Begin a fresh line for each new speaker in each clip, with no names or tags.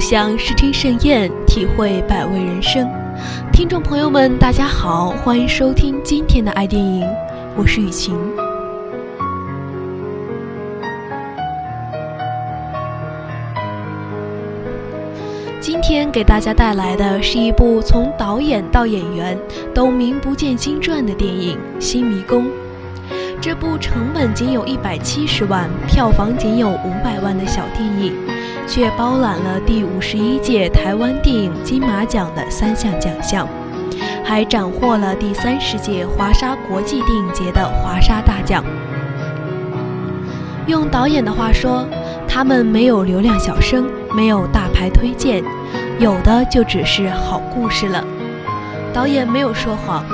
享视听盛宴，体会百味人生。听众朋友们，大家好，欢迎收听今天的爱电影，我是雨晴。今天给大家带来的是一部从导演到演员都名不见经传的电影《新迷宫》。这部成本仅有一百七十万、票房仅有五百万的小电影，却包揽了第五十一届台湾电影金马奖的三项奖项，还斩获了第三十届华沙国际电影节的华沙大奖。用导演的话说，他们没有流量小生，没有大牌推荐，有的就只是好故事了。导演没有说谎。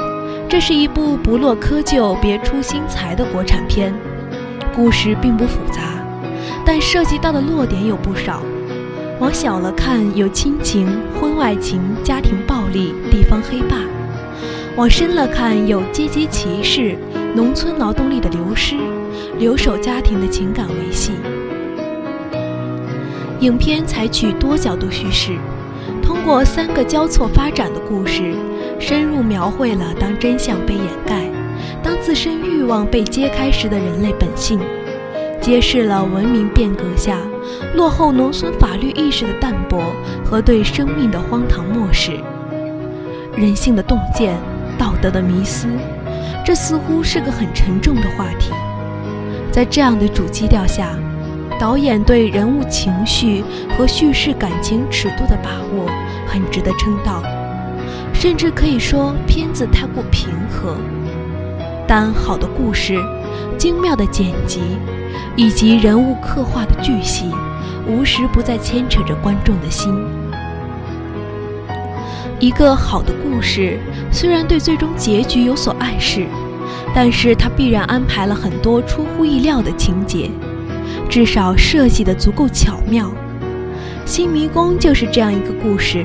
这是一部不落窠臼、别出心裁的国产片，故事并不复杂，但涉及到的落点有不少。往小了看，有亲情、婚外情、家庭暴力、地方黑霸；往深了看，有阶级歧视、农村劳动力的流失、留守家庭的情感维系。影片采取多角度叙事，通过三个交错发展的故事。深入描绘了当真相被掩盖、当自身欲望被揭开时的人类本性，揭示了文明变革下落后农村法律意识的淡薄和对生命的荒唐漠视。人性的洞见、道德的迷思，这似乎是个很沉重的话题。在这样的主基调下，导演对人物情绪和叙事感情尺度的把握，很值得称道。甚至可以说，片子太过平和，但好的故事、精妙的剪辑以及人物刻画的巨细，无时不在牵扯着观众的心。一个好的故事，虽然对最终结局有所暗示，但是它必然安排了很多出乎意料的情节，至少设计的足够巧妙。《新迷宫》就是这样一个故事。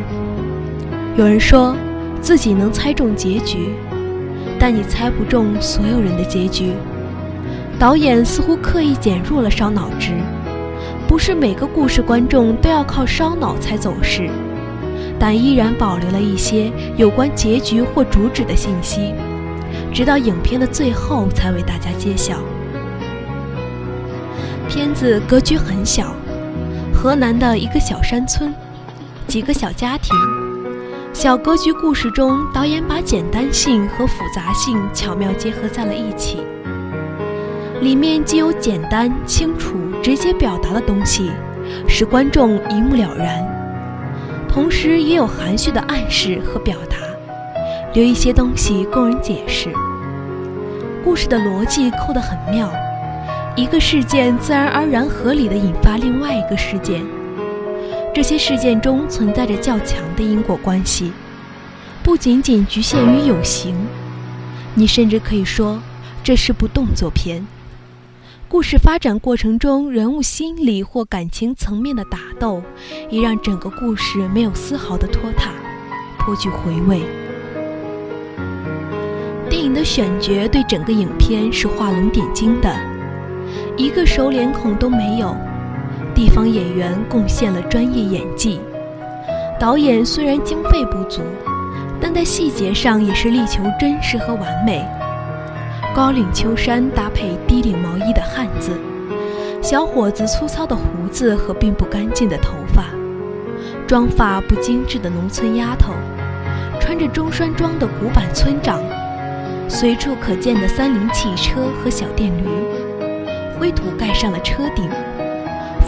有人说。自己能猜中结局，但你猜不中所有人的结局。导演似乎刻意减弱了烧脑值，不是每个故事观众都要靠烧脑才走势，但依然保留了一些有关结局或主旨的信息，直到影片的最后才为大家揭晓。片子格局很小，河南的一个小山村，几个小家庭。小格局故事中，导演把简单性和复杂性巧妙结合在了一起。里面既有简单、清楚、直接表达的东西，使观众一目了然；同时也有含蓄的暗示和表达，留一些东西供人解释。故事的逻辑扣得很妙，一个事件自然而然合理地引发另外一个事件。这些事件中存在着较强的因果关系，不仅仅局限于有形。你甚至可以说，这是部动作片。故事发展过程中，人物心理或感情层面的打斗，也让整个故事没有丝毫的拖沓，颇具回味。电影的选角对整个影片是画龙点睛的，一个熟脸孔都没有。地方演员贡献了专业演技，导演虽然经费不足，但在细节上也是力求真实和完美。高领秋衫搭配领毛衣的汉字，小伙子粗糙的胡子和并不干净的头发，妆发不精致的农村丫头，穿着中山装的古板村长，随处可见的三菱汽车和小电驴，灰土盖上了车顶。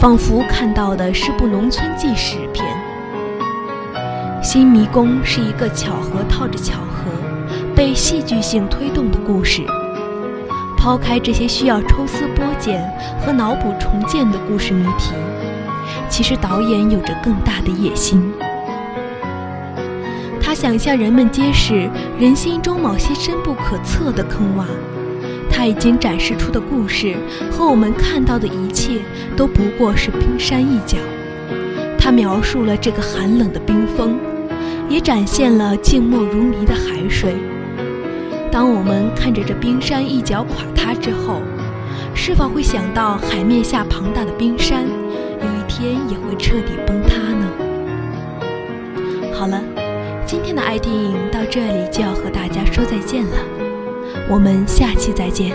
仿佛看到的是部农村纪实片，《新迷宫》是一个巧合套着巧合，被戏剧性推动的故事。抛开这些需要抽丝剥茧和脑补重建的故事谜题，其实导演有着更大的野心。他想向人们揭示人心中某些深不可测的坑洼。他已经展示出的故事和我们看到的一切都不过是冰山一角。他描述了这个寒冷的冰峰，也展现了静默如谜的海水。当我们看着这冰山一角垮塌之后，是否会想到海面下庞大的冰山，有一天也会彻底崩塌呢？好了，今天的爱电影到这里就要和大家说再见了，我们下期再见。